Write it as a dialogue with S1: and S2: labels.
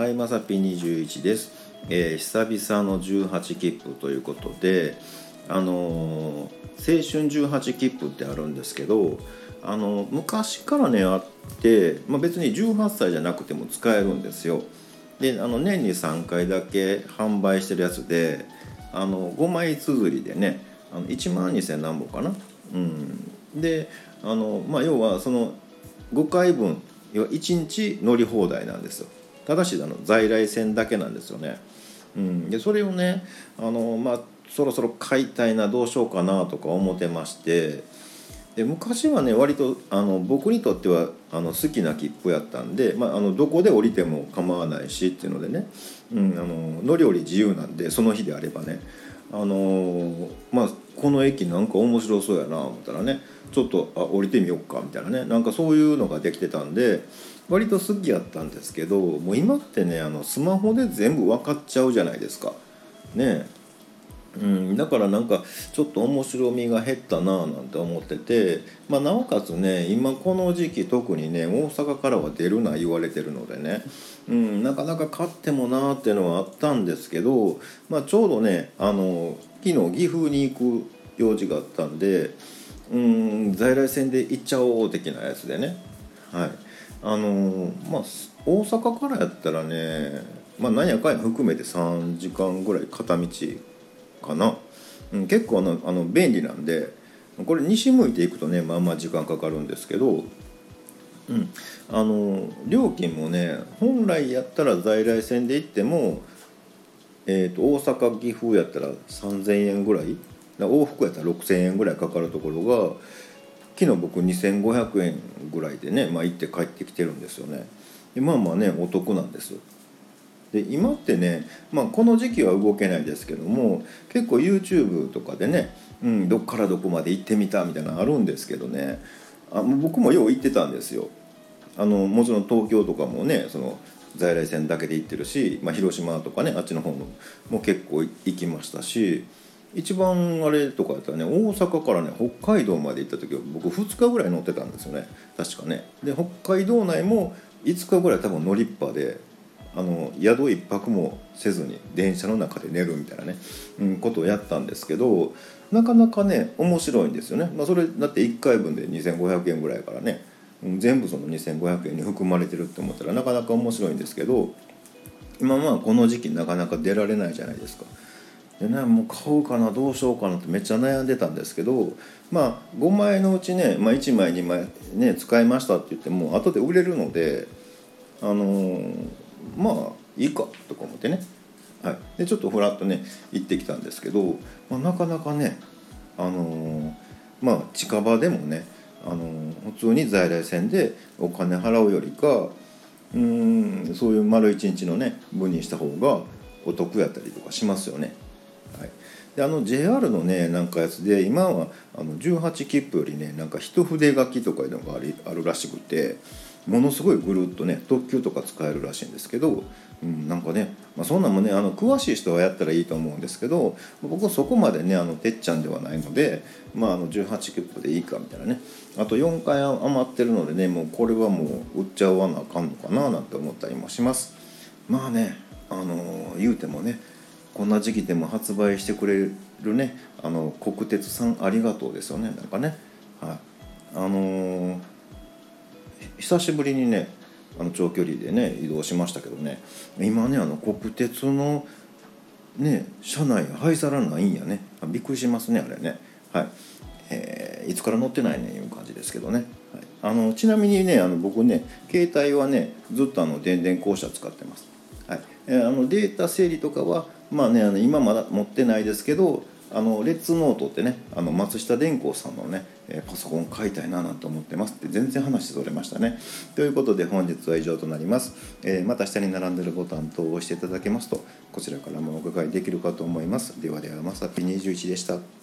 S1: はい、まさぴ21です、えー久々の18切符ということで、あのー青春18切符ってあるんですけど、あの昔からねあって、まあ、別に18歳じゃなくても使えるんですよ。であの年に3回だけ販売してるやつであの5枚綴りでねあの1万2000何本かな。うん、であの、まあ、要はその5回分要は1日乗り放題なんですよただしあの在来線だけなんですよね、うん、でそれをねあの、まあ、そろそろ買いたいなどうしようかなとか思ってまして。で昔はね割とあの僕にとってはあの好きな切符やったんで、まあ、あのどこで降りても構わないしっていうのでね、うん、あの乗り降り自由なんでその日であればね。あのまあこの駅なんか面白そうやな思ったらね。ちょっとあ降りてみようかみたいなね。なんかそういうのができてたんで割と好きやったんですけどもう今ってねあのスマホで全部分かっちゃうじゃないですか。ね。うん、だからなんかちょっと面白みが減ったなぁなんて思ってて、まあ、なおかつね今この時期特にね大阪からは出るな言われてるのでね、うん、なかなか買ってもなーっていうのはあったんですけど、まあ、ちょうどねあの昨日岐阜に行く用事があったんで、うん、在来線で行っちゃおう的なやつでね、はい。あのまあ、大阪からやったらね、まあ、何やかんや含めて3時間ぐらい片道かな、うん、結構あのあの便利なんでこれ西向いていくとねまあまあ時間かかるんですけど、うん、あの料金もね本来やったら在来線で行っても、えー、と大阪岐阜やったら3,000円ぐらい往復やったら6,000円ぐらいかかるところが昨日僕2,500円ぐらいでね、まあ、行って帰ってきてるんですよね。でまあまあねお得なんです。で今ってね、まあ、この時期は動けないですけども結構 YouTube とかでね、うん、どっからどこまで行ってみたみたいなのあるんですけどねあ僕もよう行ってたんですよあのもちろん東京とかもねその在来線だけで行ってるし、まあ、広島とかねあっちの方ももう結構行きましたし一番あれとかやったらね大阪からね北海道まで行った時は僕2日ぐらい乗ってたんですよね。確かね。で北海道内も5日ぐらい多分乗りっぱであの宿一泊もせずに電車の中で寝るみたいなね、うん、ことをやったんですけどなかなかね面白いんですよね、まあ、それだって1回分で2500円ぐらいからね、全部その2500円に含まれてるって思ったらなかなか面白いんですけど今まあこの時期なかなか出られないじゃないですか。でねもう買おうかなどうしようかなってめっちゃ悩んでたんですけどまあ5枚のうちね、まあ、1枚2枚ね使いましたって言っても後で売れるのであのーまあいいかとか思ってね、はい、でちょっとふらっとね行ってきたんですけど、まあ、なかなかねあのーまあ近場でもね、あのー普通に在来線でお金払うよりかうんそういう丸一日のね分にした方がお得やったりとかしますよね。であの JR のねなんかやつで今はあの18切符よりねなんか一筆書きとかいうのがありあるらしくてものすごいぐるっとね特急とか使えるらしいんですけど、うん、なんかね、まあ、そんなんもねあの詳しい人はやったらいいと思うんですけど僕はそこまでねあのてっちゃんではないので、まあ、あの18切符でいいかみたいなねあと4回余ってるのでねもうこれはもう売っちゃわなあかんのかななんて思ったりもします。まあねあの言うてもねこんな時期でも発売してくれるねあの国鉄さんありがとうですよねなんかね。はい。あのー久しぶりにねあの長距離でね移動しましたけどね。今ねあの国鉄のね車内灰皿ないんやね。あびっくりしますねあれね。はい、えーいつから乗ってないねいう感じですけどね、はい、あのちなみにねあの僕ね携帯はねずっとあの電電公社使ってます。はい、えーあのデータ整理とかはまあねあの今まだ持ってないですけどあのレッツノートってねあの松下電工さんのね、えーパソコン買いたいななんて思ってますって全然話それましたね。ということで本日は以上となります、えーまた下に並んでるボタン等を押していただけますとこちらからもお伺いできるかと思います。ではではまさぴ21でした。